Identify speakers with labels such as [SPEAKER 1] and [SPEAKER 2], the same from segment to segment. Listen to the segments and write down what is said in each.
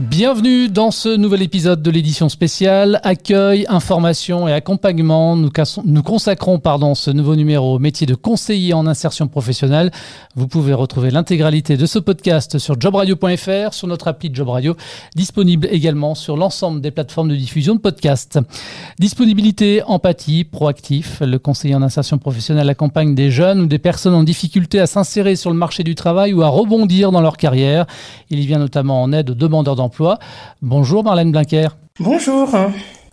[SPEAKER 1] Bienvenue dans ce nouvel épisode de l'édition spéciale Accueil, information et accompagnement. Nous, consacrons pardon, ce nouveau numéro au métier de conseiller en insertion professionnelle. Vous pouvez retrouver l'intégralité de ce podcast sur jobradio.fr, sur notre appli Job Radio, disponible également sur l'ensemble des plateformes de diffusion de podcasts. Disponibilité, empathie, proactif. Le conseiller en insertion professionnelle accompagne des jeunes ou des personnes en difficulté à s'insérer sur le marché du travail ou à rebondir dans leur carrière. Il y vient notamment en aide aux demandeurs d'emploi Bonjour Marlène Blinquer.
[SPEAKER 2] Bonjour.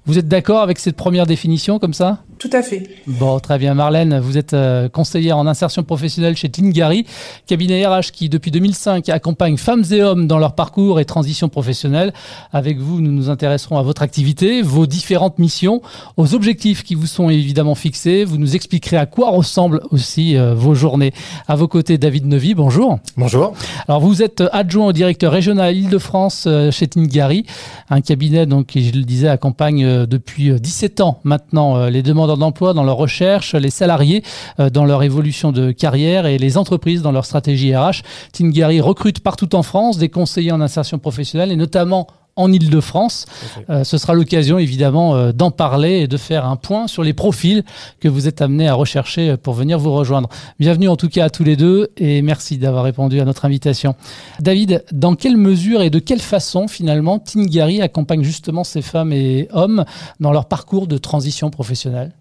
[SPEAKER 1] Vous êtes d'accord avec cette première définition comme ça?
[SPEAKER 2] Tout à fait.
[SPEAKER 1] Bon, très bien. Marlène, vous êtes euh, conseillère en insertion professionnelle chez Tingari, cabinet RH qui, depuis 2005, accompagne femmes et hommes dans leur parcours et transition professionnelle. Avec vous, nous nous intéresserons à votre activité, vos différentes missions, aux objectifs qui vous sont évidemment fixés. Vous nous expliquerez à quoi ressemblent aussi euh, vos journées. À vos côtés, David Nevy, bonjour.
[SPEAKER 3] Bonjour.
[SPEAKER 1] Alors, vous êtes adjoint au directeur régional Île-de-France euh, chez Tingari, un cabinet donc, qui, je le disais, accompagne depuis 17 ans maintenant les demandes d'emploi dans leur recherche, les salariés euh, dans leur évolution de carrière et les entreprises dans leur stratégie RH. Tingari recrute partout en France des conseillers en insertion professionnelle et notamment en Ile-de-France. Euh, ce sera l'occasion évidemment euh, d'en parler et de faire un point sur les profils que vous êtes amenés à rechercher pour venir vous rejoindre. Bienvenue en tout cas à tous les deux et merci d'avoir répondu à notre invitation. David, dans quelle mesure et de quelle façon finalement Tingari accompagne justement ces femmes et hommes dans leur parcours de transition professionnelle?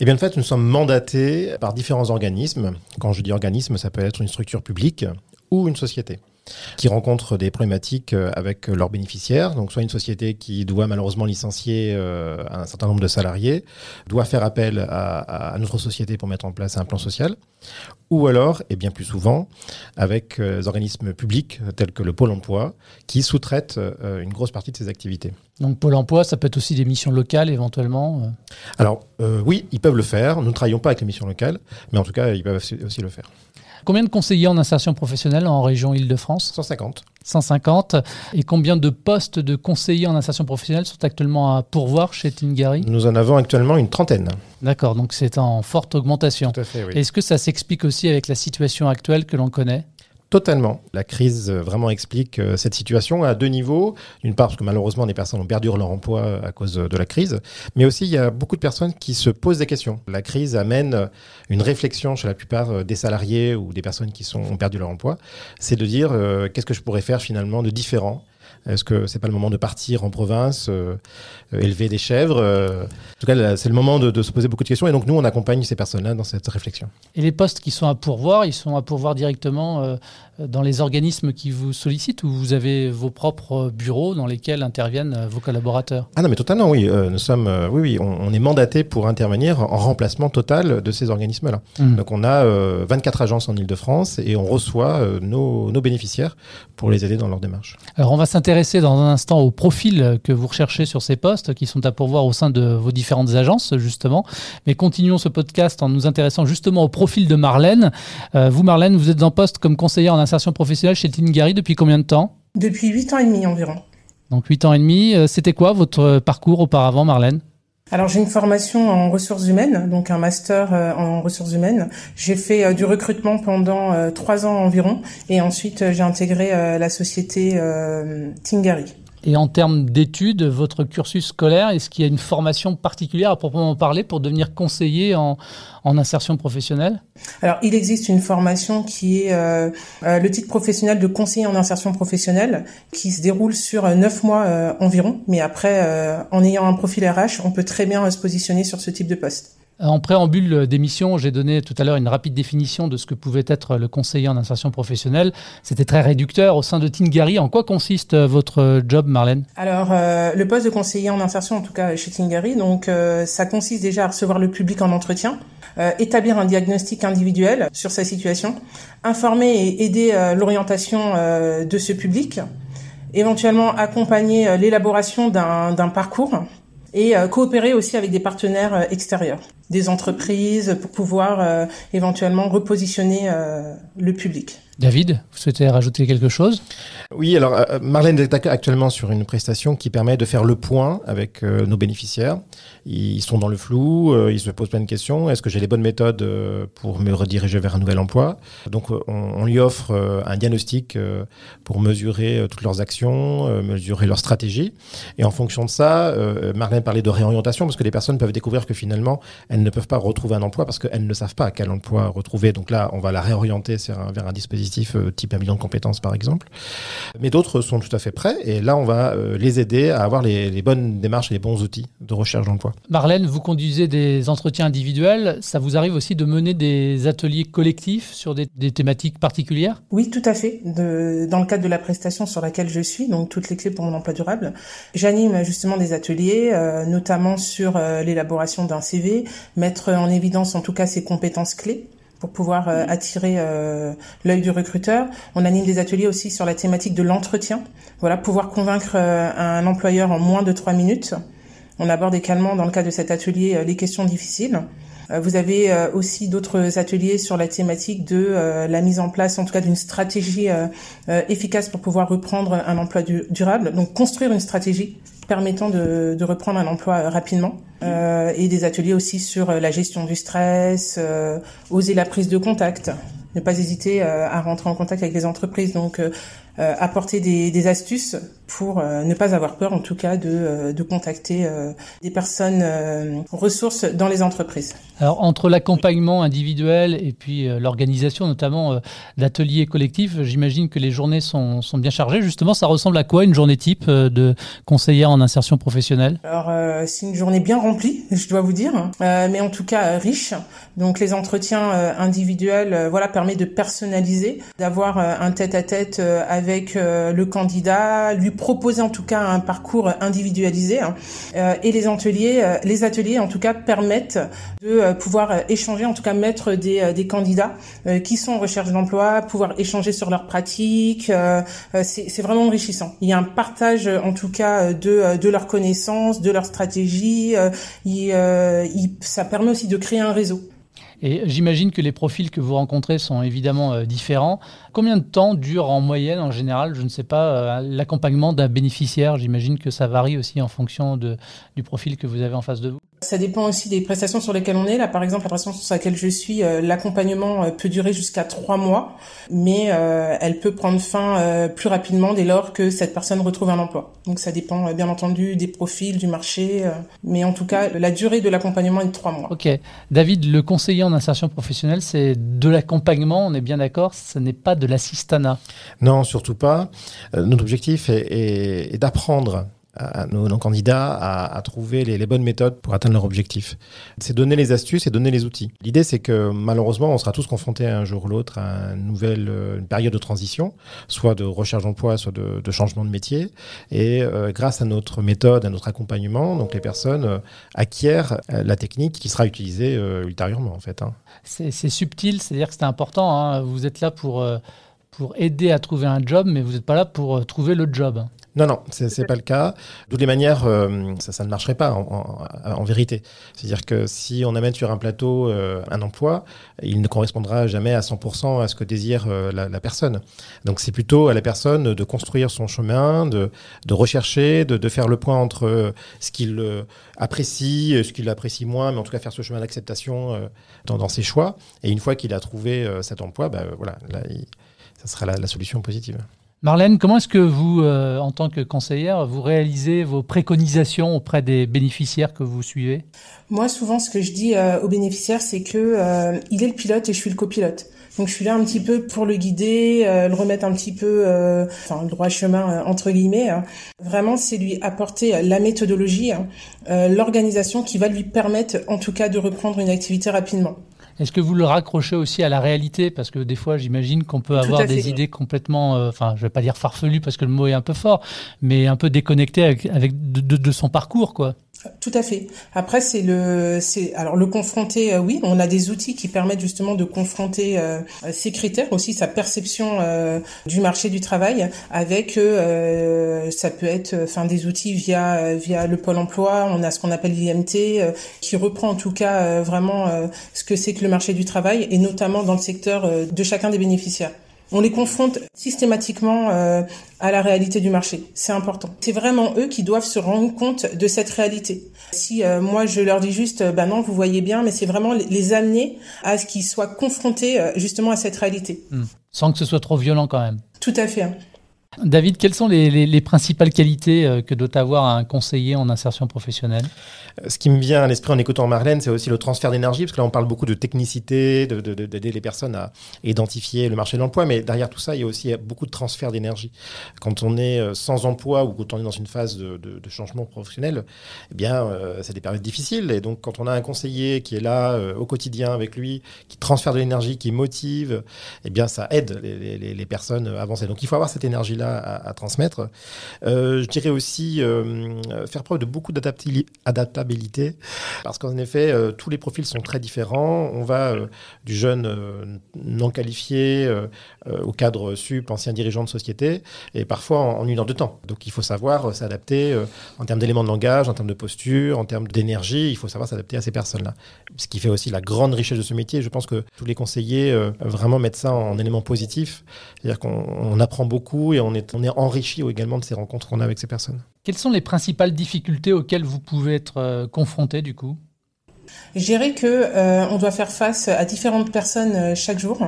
[SPEAKER 3] Eh bien, en fait, nous sommes mandatés par différents organismes. Quand je dis organisme, ça peut être une structure publique ou une société qui rencontrent des problématiques euh, avec leurs bénéficiaires. Donc, soit une société qui doit malheureusement licencier euh, un certain nombre de salariés, doit faire appel à, notre société pour mettre en place un plan social, ou alors, et bien plus souvent, avec euh, des organismes publics tels que le Pôle emploi, qui sous-traitent une grosse partie de ces activités.
[SPEAKER 1] Donc Pôle emploi, ça peut être aussi des missions locales éventuellement
[SPEAKER 3] Alors oui, ils peuvent le faire. Nous ne travaillons pas avec les missions locales, mais en tout cas, ils peuvent aussi le faire.
[SPEAKER 1] Combien de conseillers en insertion professionnelle en région Île-de-France?
[SPEAKER 3] 150.
[SPEAKER 1] 150. Et combien de postes de conseillers en insertion professionnelle sont actuellement à pourvoir chez Tingari?
[SPEAKER 3] Nous en avons actuellement une trentaine.
[SPEAKER 1] D'accord, donc c'est en forte augmentation.
[SPEAKER 3] Tout à fait, oui.
[SPEAKER 1] Est-ce que ça s'explique aussi avec la situation actuelle que l'on connaît?
[SPEAKER 3] Totalement. La crise euh, vraiment explique euh, cette situation à deux niveaux. D'une part, parce que malheureusement, des personnes ont perdu leur emploi euh, à cause de la crise, mais aussi il y a beaucoup de personnes qui se posent des questions. La crise amène une réflexion chez la plupart des salariés ou des personnes qui ont perdu leur emploi. C'est de dire qu'est-ce que je pourrais faire finalement de différent est-ce que c'est pas le moment de partir en province, élever des chèvres En tout cas, c'est le moment de, de, se poser beaucoup de questions. Et donc, nous, on accompagne ces personnes-là dans cette réflexion.
[SPEAKER 1] Et les postes qui sont à pourvoir, ils sont à pourvoir directement dans les organismes qui vous sollicitent ou vous avez vos propres bureaux dans lesquels interviennent vos collaborateurs?
[SPEAKER 3] Ah non, mais totalement, oui. Euh, nous sommes, euh, oui, oui, on, est mandaté pour intervenir en remplacement total de ces organismes-là. Mmh. Donc on a 24 euh, agences en Ile-de-France et on reçoit nos, nos, bénéficiaires pour les aider dans leur démarche.
[SPEAKER 1] Alors on va s'intéresser dans un instant au profil que vous recherchez sur ces postes qui sont à pourvoir au sein de vos différentes agences, justement. Mais continuons ce podcast en nous intéressant justement au profil de Marlène. vous, Marlène, vous êtes en poste comme conseillère en insertion professionnelle chez Tingari depuis combien de temps?
[SPEAKER 2] Depuis 8 ans et demi environ.
[SPEAKER 1] Donc 8 ans et demi. Euh, c'était quoi votre parcours auparavant, Marlène?
[SPEAKER 2] Alors j'ai une formation en ressources humaines, donc un master euh, en ressources humaines. J'ai fait euh, du recrutement pendant trois ans environ, et ensuite j'ai intégré la société Tingari.
[SPEAKER 1] Et en termes d'études, votre cursus scolaire, est-ce qu'il y a une formation particulière à proprement parler pour devenir conseiller en, insertion professionnelle?
[SPEAKER 2] Alors, il existe une formation qui est euh, euh, le titre professionnel de conseiller en insertion professionnelle, qui se déroule sur euh, neuf mois environ. Mais après, en ayant un profil RH, on peut très bien se positionner sur ce type de poste.
[SPEAKER 1] En préambule d'émission, j'ai donné tout à l'heure une rapide définition de ce que pouvait être le conseiller en insertion professionnelle. C'était très réducteur au sein de Tingari. En quoi consiste euh, votre job, Marlène?
[SPEAKER 2] Alors, euh, le poste de conseiller en insertion, en tout cas chez Tingari, donc euh, ça consiste déjà à recevoir le public en entretien, établir un diagnostic individuel sur sa situation, informer et aider l'orientation de ce public, éventuellement accompagner l'élaboration d'un parcours et coopérer aussi avec des partenaires extérieurs. Des entreprises pour pouvoir éventuellement repositionner le public.
[SPEAKER 1] David, vous souhaitez rajouter quelque chose?
[SPEAKER 3] Oui, alors euh, Marlène est actuellement sur une prestation qui permet de faire le point avec euh, nos bénéficiaires. Ils sont dans le flou, euh, ils se posent plein de questions. Est-ce que j'ai les bonnes méthodes pour me rediriger vers un nouvel emploi? Donc on, on, lui offre un diagnostic pour mesurer toutes leurs actions, mesurer leurs stratégies. Et en fonction de ça, Marlène parlait de réorientation parce que les personnes peuvent découvrir que finalement, elles ne peuvent pas retrouver un emploi parce qu'elles ne savent pas quel emploi retrouver. Donc là, on va la réorienter vers un dispositif euh, type un million de compétences par exemple. Mais d'autres sont tout à fait prêts et là on va euh, les aider à avoir les, bonnes démarches et les bons outils de recherche d'emploi.
[SPEAKER 1] Marlène, vous conduisez des entretiens individuels, ça vous arrive aussi de mener des ateliers collectifs sur des, thématiques particulières?
[SPEAKER 2] Oui, tout à fait. De, dans le cadre de la prestation sur laquelle je suis, donc toutes les clés pour mon emploi durable, j'anime justement des ateliers, euh, notamment sur l'élaboration d'un CV, mettre en évidence en tout cas ses compétences clés pour pouvoir euh, attirer euh, l'œil du recruteur. On anime des ateliers aussi sur la thématique de l'entretien. Voilà, pouvoir convaincre euh, un employeur en moins de trois minutes. On aborde également dans le cadre de cet atelier les questions difficiles. Vous avez aussi d'autres ateliers sur la thématique de la mise en place, en tout cas, d'une stratégie efficace pour pouvoir reprendre un emploi durable. Donc, construire une stratégie permettant de, reprendre un emploi rapidement. Euh, et des ateliers aussi sur la gestion du stress, euh, oser la prise de contact, ne pas hésiter euh, à rentrer en contact avec les entreprises. Donc euh, apporter des, des, astuces pour euh, ne pas avoir peur, en tout cas, de, euh, de contacter des personnes ressources dans les entreprises.
[SPEAKER 1] Alors, entre l'accompagnement individuel et puis l'organisation, notamment d'ateliers collectifs, j'imagine que les journées sont, sont, bien chargées. Justement, ça ressemble à quoi une journée type de conseillère en insertion professionnelle?
[SPEAKER 2] Alors, c'est une journée bien remplie, je dois vous dire, hein. mais en tout cas riche. Donc, les entretiens individuels, voilà, permet de personnaliser, d'avoir un tête-à-tête avec avec euh, le candidat, lui proposer en tout cas un parcours individualisé. Hein. Euh, et les ateliers, euh, les ateliers en tout cas permettent de pouvoir échanger, en tout cas mettre des, des candidats qui sont en recherche d'emploi, pouvoir échanger sur leurs pratiques. c'est vraiment enrichissant. Il y a un partage en tout cas de, de leurs connaissances, de leurs stratégies. Il, il, ça permet aussi de créer un réseau.
[SPEAKER 1] Et j'imagine que les profils que vous rencontrez sont évidemment euh, différents. Combien de temps dure en moyenne, en général, je ne sais pas, euh, l'accompagnement d'un bénéficiaire? J'imagine que ça varie aussi en fonction de, du profil que vous avez en face de vous.
[SPEAKER 2] Ça dépend aussi des prestations sur lesquelles on est. Là, par exemple, la prestation sur laquelle je suis, euh, l'accompagnement peut durer jusqu'à trois mois, mais elle peut prendre fin plus rapidement dès lors que cette personne retrouve un emploi. Donc ça dépend bien entendu des profils, du marché, mais en tout cas, la durée de l'accompagnement est de trois mois.
[SPEAKER 1] Ok. David, le conseiller d'insertion professionnelle, c'est de l'accompagnement, on est bien d'accord, ce n'est pas de l'assistanat.
[SPEAKER 3] Non, surtout pas. Euh, notre objectif est d'apprendre à nos, candidats à, trouver les, bonnes méthodes pour atteindre leur objectif. C'est donner les astuces et donner les outils. L'idée, c'est que malheureusement, on sera tous confrontés un jour ou l'autre à une nouvelle une période de transition, soit de recherche d'emploi, soit de, changement de métier. Et euh, grâce à notre méthode, à notre accompagnement, donc les personnes euh, acquièrent euh, la technique qui sera utilisée ultérieurement, en fait. Hein.
[SPEAKER 1] C'est subtil, c'est-à-dire que c'est important. Hein. Vous êtes là pour pour aider à trouver un job, mais vous n'êtes pas là pour trouver le job.
[SPEAKER 3] Non, non, c'est pas le cas. De les manières, euh, ça, ne marcherait pas en, vérité. C'est-à-dire que si on amène sur un plateau euh, un emploi, il ne correspondra jamais à 100% à ce que désire euh, la, personne. Donc c'est plutôt à la personne de construire son chemin, de, rechercher, de, faire le point entre ce qu'il apprécie, ce qu'il apprécie moins, mais en tout cas faire ce chemin d'acceptation dans, ses choix. Et une fois qu'il a trouvé cet emploi, bah, voilà, là, ça sera la solution positive.
[SPEAKER 1] Marlène, comment est-ce que vous, euh, en tant que conseillère, vous réalisez vos préconisations auprès des bénéficiaires que vous suivez?
[SPEAKER 2] Moi, souvent, ce que je dis euh, aux bénéficiaires, c'est que euh, il est le pilote et je suis le copilote. Donc, je suis là un petit peu pour le guider, le remettre un petit peu, enfin, le droit chemin entre guillemets. Hein. Vraiment, c'est lui apporter la méthodologie, hein, l'organisation qui va lui permettre, en tout cas, de reprendre une activité rapidement.
[SPEAKER 1] Est-ce que vous le raccrochez aussi à la réalité? Parce que des fois, j'imagine qu'on peut avoir des idées complètement, euh, enfin, je vais pas dire farfelues parce que le mot est un peu fort, mais un peu déconnectées avec, de, son parcours, quoi.
[SPEAKER 2] Tout à fait. Après, c'est le, c'est alors le confronter. Euh, oui, on a des outils qui permettent justement de confronter euh, ces critères aussi, sa perception euh, du marché du travail, avec ça peut être, enfin, des outils via via le pôle emploi. On a ce qu'on appelle l'IMT, qui reprend en tout cas vraiment ce que c'est que le marché du travail, et notamment dans le secteur de chacun des bénéficiaires. On les confronte systématiquement euh, à la réalité du marché. C'est important. C'est vraiment eux qui doivent se rendre compte de cette réalité. Si euh, moi je leur dis juste, ben non, vous voyez bien, mais c'est vraiment les amener à ce qu'ils soient confrontés justement à cette réalité.
[SPEAKER 1] Hmm. Sans que ce soit trop violent quand même.
[SPEAKER 2] Tout à fait.
[SPEAKER 1] David, quelles sont les, principales qualités euh, que doit avoir un conseiller en insertion professionnelle?
[SPEAKER 3] Euh, Ce qui me vient à l'esprit en écoutant Marlène, c'est aussi le transfert d'énergie, parce que là on parle beaucoup de technicité, d'aider les personnes à identifier le marché de l'emploi, mais derrière tout ça, il y a aussi beaucoup de transfert d'énergie. Quand on est euh, sans emploi ou quand on est dans une phase de, changement professionnel, eh bien, c'est des périodes difficiles. Et donc, quand on a un conseiller qui est là au quotidien avec lui, qui transfère de l'énergie, qui motive, eh bien, ça aide les personnes à avancer. Donc, il faut avoir cette énergie-là à, transmettre. Euh, je dirais aussi euh, faire preuve de beaucoup d'adaptabilité, parce qu'en effet, euh, tous les profils sont très différents. On va du jeune non qualifié au cadre sup, ancien dirigeant de société, et parfois en, une heure de temps. Donc il faut savoir s'adapter en termes d'éléments de langage, en termes de posture, en termes d'énergie. Il faut savoir s'adapter à ces personnes-là. Ce qui fait aussi la grande richesse de ce métier. Je pense que tous les conseillers vraiment mettent ça en, en élément positif. C'est-à-dire qu'on apprend beaucoup et on est on est enrichi également de ces rencontres qu'on a avec ces personnes.
[SPEAKER 1] Quelles sont les principales difficultés auxquelles vous pouvez être euh, confronté du coup?
[SPEAKER 2] Je dirais que euh, on doit faire face à différentes personnes euh, chaque jour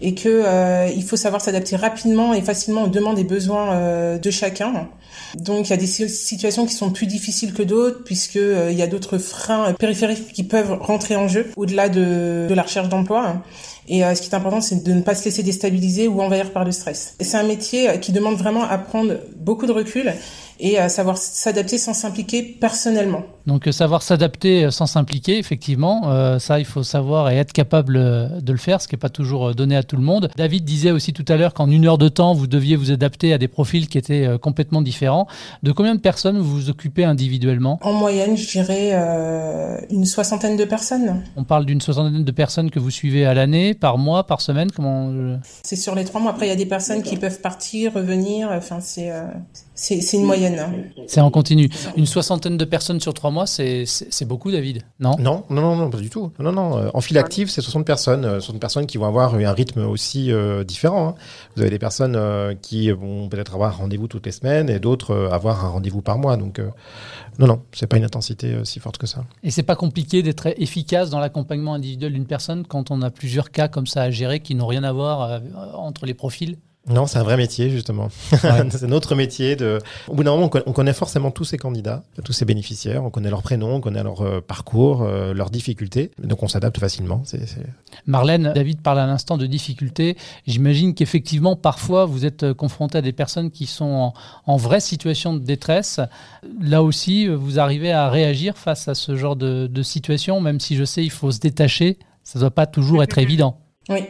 [SPEAKER 2] et que il faut savoir s'adapter rapidement et facilement aux demandes et besoins de chacun. Donc il y a des situations qui sont plus difficiles que d'autres puisque il y a d'autres freins périphériques qui peuvent rentrer en jeu au-delà de, de la recherche d'emploi. Et euh, ce qui est important, c'est de ne pas se laisser déstabiliser ou envahir par le stress. c'est un métier euh, qui demande vraiment à prendre beaucoup de recul et à savoir s'adapter sans s'impliquer personnellement.
[SPEAKER 1] Donc euh, savoir s'adapter euh, sans s'impliquer, effectivement, euh, ça il faut savoir et être capable de le faire, ce qui n'est pas toujours donné à tout le monde. David disait aussi tout à l'heure qu'en une heure de temps, vous deviez vous adapter à des profils qui étaient complètement différents. De combien de personnes vous vous occupez individuellement?
[SPEAKER 2] En moyenne, je dirais une soixantaine de personnes.
[SPEAKER 1] On parle d'une soixantaine de personnes que vous suivez à l'année, par mois, par semaine Comment
[SPEAKER 2] C'est sur les trois mois. Après, il y a des personnes qui peuvent partir, revenir. Enfin, c'est c'est une moyenne. Hein.
[SPEAKER 1] C'est en continu. Une soixantaine de personnes sur trois mois, c'est beaucoup, David
[SPEAKER 3] Non? Non, non, non, pas du tout. Non, non, euh, En file active, c'est 60 personnes. 60 euh, personnes qui vont avoir un rythme aussi euh, différent. Hein. Vous avez des personnes qui vont peut-être avoir rendez-vous toutes les semaines et d'autres avoir un rendez-vous par mois. Donc, non, non, c'est pas une intensité si forte que ça.
[SPEAKER 1] Et c'est pas compliqué d'être efficace dans l'accompagnement individuel d'une personne quand on a plusieurs cas comme ça à gérer qui n'ont rien à voir entre les profils?
[SPEAKER 3] Non, c'est un vrai métier, justement. c'est notre métier. De... Au bout d'un moment, on connaît forcément tous ces candidats, tous ces bénéficiaires. On connaît leur prénom, on connaît leur euh, parcours, euh, leurs difficultés. Donc, on s'adapte facilement.
[SPEAKER 1] Marlène, David parle à l'instant de difficultés. J'imagine qu'effectivement, parfois, vous êtes euh, confronté à des personnes qui sont en, vraie situation de détresse. Là aussi, vous arrivez à réagir face à ce genre de, de situation, même si je sais, il faut se détacher. Ça ne doit pas toujours être évident.
[SPEAKER 2] Oui.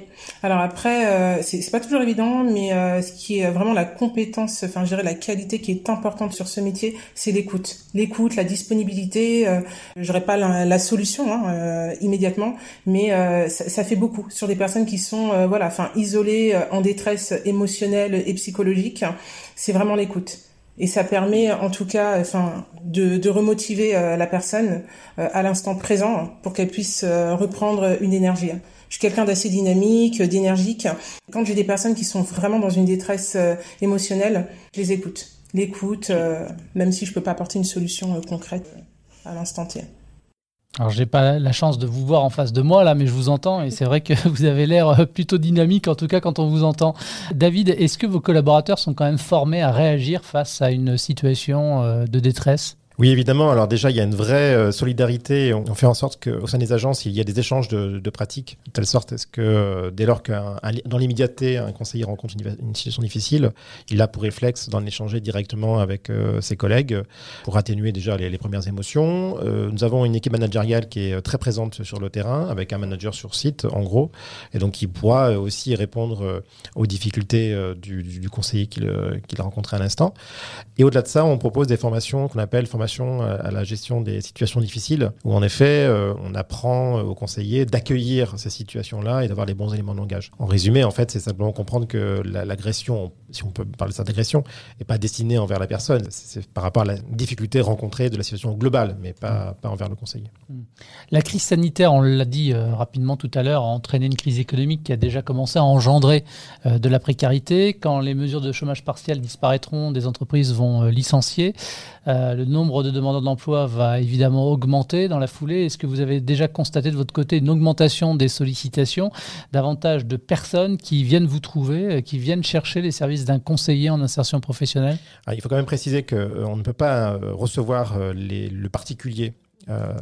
[SPEAKER 2] Alors après, euh, c'est pas toujours évident, mais euh, ce qui est vraiment la compétence, enfin, je dirais la qualité qui est importante sur ce métier, c'est l'écoute. L'écoute, la disponibilité. Euh, J'aurais pas la, solution hein, euh, immédiatement, mais euh, ça, ça, fait beaucoup sur des personnes qui sont, voilà, enfin, isolées, en détresse émotionnelle et psychologique. C'est vraiment l'écoute. Et ça permet, en tout cas, enfin, de, de remotiver la personne à l'instant présent pour qu'elle puisse reprendre une énergie. Je suis quelqu'un d'assez dynamique, d'énergique. Quand j'ai des personnes qui sont vraiment dans une détresse euh, émotionnelle, je les écoute. L'écoute, euh, même si je peux pas apporter une solution euh, concrète à l'instant T.
[SPEAKER 1] Alors, j'ai pas la chance de vous voir en face de moi là, mais je vous entends et c'est vrai que vous avez l'air plutôt dynamique, en tout cas quand on vous entend. David, est-ce que vos collaborateurs sont quand même formés à réagir face à une situation de détresse?
[SPEAKER 3] Oui, évidemment. Alors déjà, il y a une vraie euh, solidarité. On, fait en sorte qu'au sein des agences, il y a des échanges de, pratiques, de telle sorte que euh, dès lors que dans l'immédiateté, un conseiller rencontre une, situation difficile, il a pour réflexe d'en échanger directement avec euh, ses collègues pour atténuer déjà les, premières émotions. nous avons une équipe managériale qui est très présente sur le terrain, avec un manager sur site, en gros, et donc qui pourra aussi répondre aux difficultés du, conseiller qu'il qu'il a rencontré à l'instant. Et au-delà de ça, on propose des formations qu'on appelle formations formation à la gestion des situations difficiles, où en effet, on apprend aux conseillers d'accueillir ces situations-là et d'avoir les bons éléments de langage. En résumé, en fait, c'est simplement comprendre que l'agression, si on peut parler de ça d'agression, n'est pas destinée envers la personne. C'est par rapport à la difficulté rencontrée de la situation globale, mais pas, pas envers le conseiller. Hmm.
[SPEAKER 1] La crise sanitaire, on l'a dit rapidement tout à l'heure, a entraîné une crise économique qui a déjà commencé à engendrer de la précarité. Quand les mesures de chômage partiel disparaîtront, des entreprises vont euh, licencier. Euh, le nombre de demandeurs d'emploi va évidemment augmenter dans la foulée. Est-ce que vous avez déjà constaté de votre côté une augmentation des sollicitations, davantage de personnes qui viennent vous trouver, euh, qui viennent chercher les services d'un conseiller en insertion professionnelle?
[SPEAKER 3] Ah, Il faut quand même préciser qu'on ne peut pas recevoir le particulier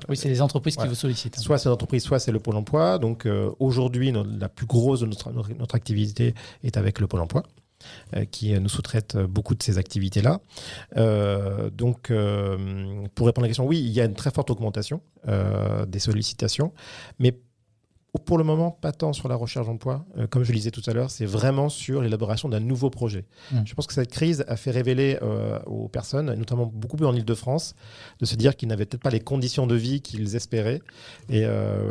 [SPEAKER 1] oui, c'est les entreprises qui vous sollicitent.
[SPEAKER 3] Soit c'est l'entreprise, soit c'est le Pôle emploi. Donc aujourd'hui, la plus grosse de notre, notre, activité est avec le Pôle emploi. Euh, qui nous sous-traite beaucoup de ces activités-là. Euh, donc, euh, pour répondre à la question, oui, il y a une très forte augmentation des sollicitations, mais pour le moment, pas tant sur la recherche d'emploi. comme je le disais tout à l'heure, c'est vraiment sur l'élaboration d'un nouveau projet. Mmh. Je pense que cette crise a fait révéler aux personnes, notamment beaucoup plus en Ile-de-France, de se dire qu'ils n'avaient peut-être pas les conditions de vie qu'ils espéraient. Et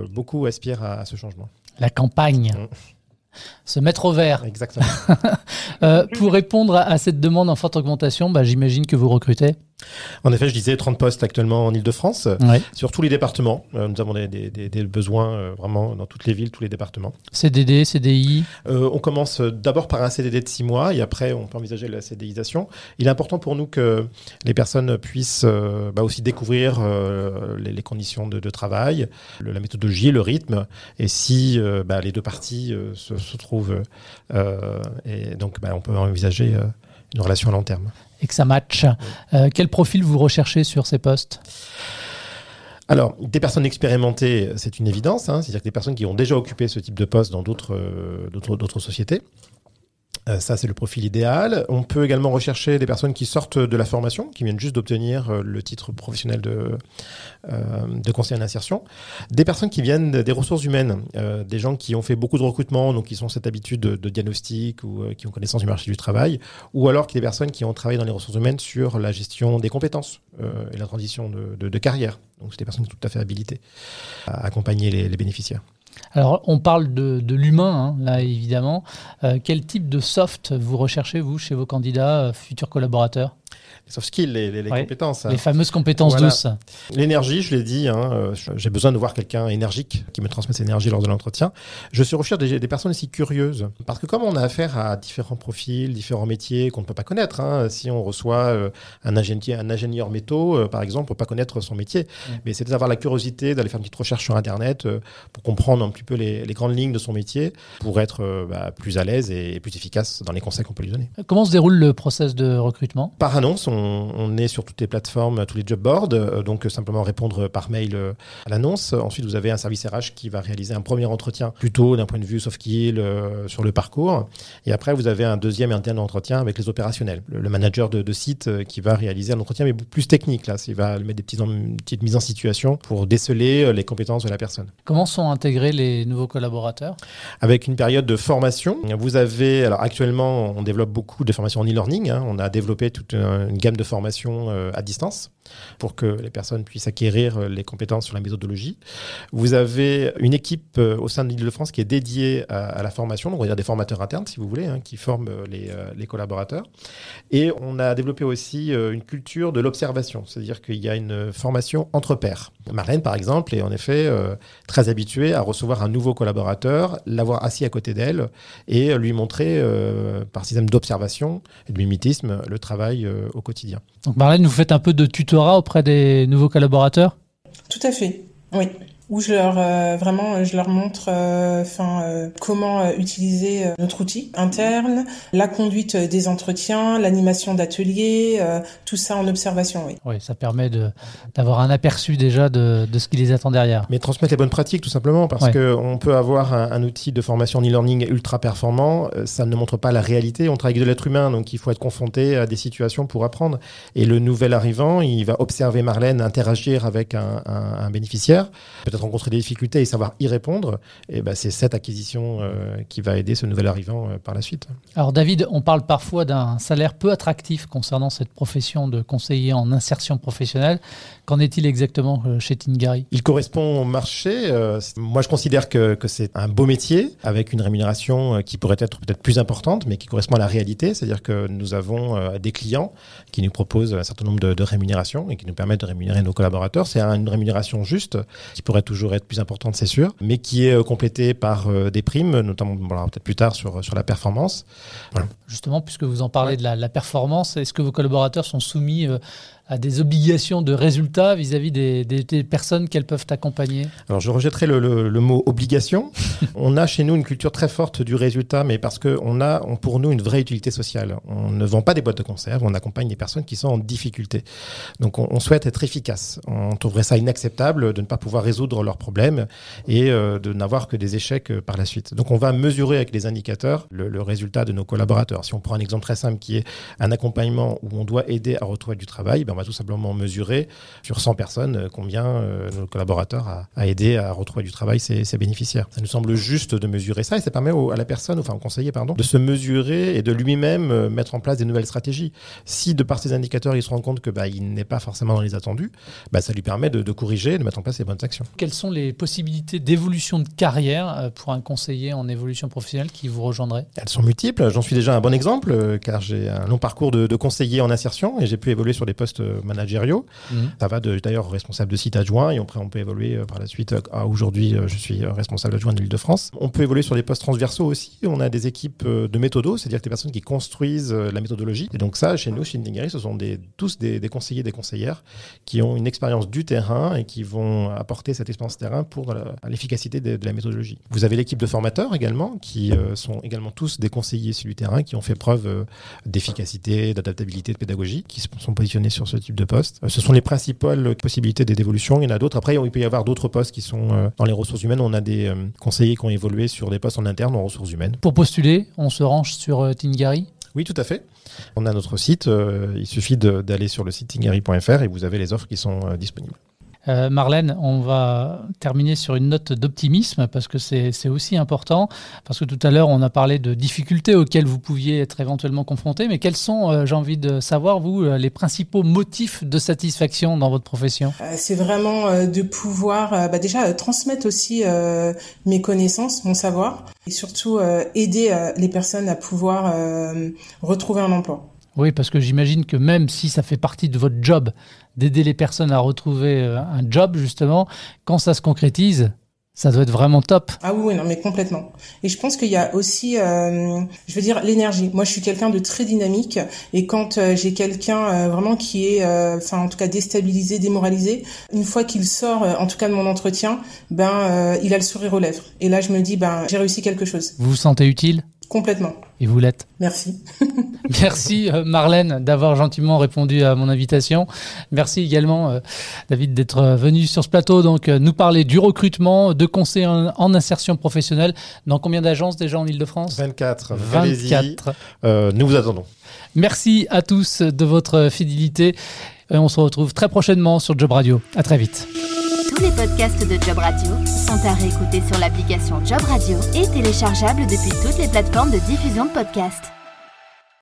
[SPEAKER 3] beaucoup aspirent à, ce changement.
[SPEAKER 1] La campagne. Mmh se mettre au vert.
[SPEAKER 3] Exactement.
[SPEAKER 1] Euh, pour répondre à cette demande en forte augmentation, bah, j'imagine que vous recrutez
[SPEAKER 3] en effet, je disais 30 postes actuellement en Ile-de-France, sur tous les départements. Euh, nous avons des, besoins euh, vraiment dans toutes les villes, tous les départements.
[SPEAKER 1] CDD, CDI
[SPEAKER 3] euh, On commence d'abord par un CDD de 6 mois et après on peut envisager la CDIsation. Il est important pour nous que les personnes puissent bah, aussi découvrir les, conditions de, travail, la méthodologie, le rythme, et si bah, les deux parties se, trouvent, et donc bah, on peut envisager une relation à long terme
[SPEAKER 1] et que ça matche. Euh, quel profil vous recherchez sur ces postes?
[SPEAKER 3] Alors, des personnes expérimentées, c'est une évidence, hein. c'est-à-dire que des personnes qui ont déjà occupé ce type de poste dans d'autres euh, sociétés. Euh, ça, c'est le profil idéal. On peut également rechercher des personnes qui sortent de la formation, qui viennent juste d'obtenir euh, le titre professionnel de, euh, de conseiller en insertion. Des personnes qui viennent des ressources humaines, des gens qui ont fait beaucoup de recrutement, donc qui ont cette habitude de, diagnostic ou qui ont connaissance du marché du travail, ou alors des personnes qui ont travaillé dans les ressources humaines sur la gestion des compétences et la transition de, carrière. Donc, c'est des personnes tout à fait habilitées à accompagner les bénéficiaires.
[SPEAKER 1] Alors, on parle de, l'humain, hein, là, évidemment. Euh, quel type de soft vous recherchez, vous, chez vos candidats, euh, futurs collaborateurs?
[SPEAKER 3] Les soft skills, les, compétences.
[SPEAKER 1] Hein. Les fameuses compétences douces.
[SPEAKER 3] L'énergie, je l'ai dit, hein, euh, j'ai besoin de voir quelqu'un énergique qui me transmet cette énergie lors de l'entretien. Je suis recherche des, des, personnes aussi curieuses. Parce que comme on a affaire à différents profils, différents métiers qu'on ne peut pas connaître, hein, si on reçoit euh, un, ingénieur, un ingénieur métaux, euh, par exemple, on ne peut pas connaître son métier. Mais c'est d'avoir la curiosité d'aller faire une petite recherche sur Internet pour comprendre un petit peu les, grandes lignes de son métier, pour être bah, plus à l'aise et plus efficace dans les conseils qu'on peut lui donner.
[SPEAKER 1] Comment se déroule le process de recrutement?
[SPEAKER 3] Par annonce, on on, est sur toutes les plateformes, tous les job boards, euh, donc euh, simplement répondre par mail euh, à l'annonce. Ensuite, vous avez un service RH qui va réaliser un premier entretien plutôt d'un point de vue soft skill sur le parcours. Et après, vous avez un deuxième et un dernier entretien avec les opérationnels. Le, manager de, site qui va réaliser un entretien mais plus technique. Là, il va mettre des petites, petites mises en situation pour déceler les compétences de la personne.
[SPEAKER 1] Comment sont intégrés les nouveaux collaborateurs?
[SPEAKER 3] Avec une période de formation. Vous avez, alors actuellement, on développe beaucoup de formations en e-learning. Hein. On a développé toute une de formation euh, à distance pour que les personnes puissent acquérir euh, les compétences sur la méthodologie. Vous avez une équipe euh, au sein de l'Île-de-France qui est dédiée à, la formation, donc on va dire des formateurs internes si vous voulez, hein, qui forment les, les, collaborateurs. Et on a développé aussi une culture de l'observation, c'est-à-dire qu'il y a une formation entre pairs. Marlène, par exemple, est en effet très habituée à recevoir un nouveau collaborateur, l'avoir assis à côté d'elle et lui montrer par système d'observation et de mimétisme le travail au quotidien.
[SPEAKER 1] Marlène, vous faites un peu de tutorat auprès des nouveaux collaborateurs?
[SPEAKER 2] Tout à fait, oui où je leur euh, vraiment je leur montre euh, enfin euh, comment utiliser notre outil interne, la conduite des entretiens, l'animation d'ateliers, tout ça en observation, oui.
[SPEAKER 1] Oui, ça permet de d'avoir un aperçu déjà de, de, ce qui les attend derrière.
[SPEAKER 3] Mais transmettre les bonnes pratiques tout simplement parce que on peut avoir un, outil de formation en e-learning ultra performant, ça ne montre pas la réalité, on travaille avec de l'être humain donc il faut être confronté à des situations pour apprendre et le nouvel arrivant, il va observer Marlène interagir avec un, un, un bénéficiaire, peut rencontrer des difficultés et savoir y répondre, et ben, c'est cette acquisition euh, qui va aider ce nouvel arrivant euh, par la suite.
[SPEAKER 1] Alors David, on parle parfois d'un salaire peu attractif concernant cette profession de conseiller en insertion professionnelle. Qu'en est-il exactement euh, chez Tingari
[SPEAKER 3] Il correspond au marché. moi, je considère que, que c'est un beau métier avec une rémunération qui pourrait être peut-être plus importante, mais qui correspond à la réalité. C'est-à-dire que nous avons des clients qui nous proposent un certain nombre de, de rémunérations et qui nous permettent de rémunérer nos collaborateurs. C'est une rémunération juste qui pourrait toujours être plus importante, c'est sûr, mais qui est complétée par des primes, notamment peut-être plus tard sur, sur la performance.
[SPEAKER 1] Justement, puisque vous en parlez de la, la performance, est-ce que vos collaborateurs sont soumis à des obligations de résultats vis-à-vis des, des, personnes qu'elles peuvent accompagner
[SPEAKER 3] Alors je rejetterai le, le, mot obligation. on a chez nous une culture très forte du résultat, mais parce qu'on a on, pour nous une vraie utilité sociale. On ne vend pas des boîtes de conserve, on accompagne des personnes qui sont en difficulté. Donc on, on souhaite être efficace. On trouverait ça inacceptable de ne pas pouvoir résoudre leurs problèmes et euh, de n'avoir que des échecs euh, par la suite. Donc on va mesurer avec les indicateurs le, le résultat de nos collaborateurs. Si on prend un exemple très simple qui est un accompagnement où on doit aider à retrouver du travail, ben va tout simplement mesurer sur 100 personnes euh, combien euh, nos collaborateurs a, a, aidé à retrouver du travail ses, ses, bénéficiaires. Ça nous semble juste de mesurer ça et ça permet au, à la personne, enfin au conseiller, pardon, de se mesurer et de lui-même euh, mettre en place des nouvelles stratégies. Si de par ces indicateurs, il se rend compte que bah, il n'est pas forcément dans les attendus, bah, ça lui permet de, de corriger, de mettre en place les bonnes actions.
[SPEAKER 1] Quelles sont les possibilités d'évolution de carrière pour un conseiller en évolution professionnelle qui vous rejoindrait?
[SPEAKER 3] Elles sont multiples. J'en suis déjà un bon exemple car j'ai un long parcours de, de conseiller en insertion et j'ai pu évoluer sur des postes managériaux. Mhm. Ça va d'ailleurs responsable de site adjoint et après on peut évoluer euh, par la suite. À aujourd'hui, euh, je suis responsable adjoint de l'Île-de-France. On peut évoluer sur des postes transversaux aussi. On a des équipes euh, de méthodos, c'est-à-dire des personnes qui construisent la méthodologie. Et donc ça, chez nous, chez Indingari, ce sont des, tous des, des, conseillers, des conseillères qui ont une expérience du terrain et qui vont apporter cette expérience terrain pour l'efficacité de, de, la méthodologie. Vous avez l'équipe de formateurs également, qui euh, sont également tous des conseillers sur le terrain, qui ont fait preuve euh, d'efficacité, d'adaptabilité, de pédagogie, qui sont positionnés sur ce type de poste. Euh, ce sont les principales possibilités d'évolution. Il y en a d'autres. Après, il peut y avoir d'autres postes qui sont euh, dans les ressources humaines. On a des euh, conseillers qui ont évolué sur des postes en interne en ressources humaines.
[SPEAKER 1] Pour postuler, on se range sur Tingari?
[SPEAKER 3] Oui, tout à fait. On a notre site. il suffit d'aller sur le site tingari.fr et vous avez les offres qui sont disponibles.
[SPEAKER 1] Euh, Marlène, on va terminer sur une note d'optimisme parce que c'est aussi important. Parce que tout à l'heure, on a parlé de difficultés auxquelles vous pouviez être éventuellement confronté. Mais quels sont, euh, j'ai envie de savoir, vous, euh, les principaux motifs de satisfaction dans votre profession?
[SPEAKER 2] C'est vraiment de pouvoir bah déjà transmettre aussi mes connaissances, mon savoir et surtout aider les personnes à pouvoir retrouver un emploi.
[SPEAKER 1] Oui, parce que j'imagine que même si ça fait partie de votre job d'aider les personnes à retrouver euh, un job, justement, quand ça se concrétise, ça doit être vraiment top.
[SPEAKER 2] Ah oui, non, mais complètement. Et je pense qu'il y a aussi, euh, je veux dire, l'énergie. Moi, je suis quelqu'un de très dynamique, et quand euh, j'ai quelqu'un euh, vraiment qui est, enfin, en tout cas, déstabilisé, démoralisé, une fois qu'il sort, en tout cas de mon entretien, ben, il a le sourire aux lèvres. Et là, je me dis, ben, j'ai réussi quelque chose.
[SPEAKER 1] Vous vous sentez utile?
[SPEAKER 2] Complètement.
[SPEAKER 1] Et vous l'êtes.
[SPEAKER 2] Merci.
[SPEAKER 1] Merci euh, Marlène d'avoir gentiment répondu à mon invitation. Merci également euh, David d'être euh, venu sur ce plateau donc nous parler du recrutement, de conseils en, insertion professionnelle. Dans combien d'agences déjà en Ile-de-France?
[SPEAKER 3] 24. 24. Euh, nous vous attendons.
[SPEAKER 1] Merci à tous de votre fidélité. Et on se retrouve très prochainement sur Job Radio. À très vite.
[SPEAKER 4] Tous les podcasts de Job Radio sont à réécouter sur l'application Job Radio et téléchargeables depuis toutes les plateformes de diffusion de podcasts.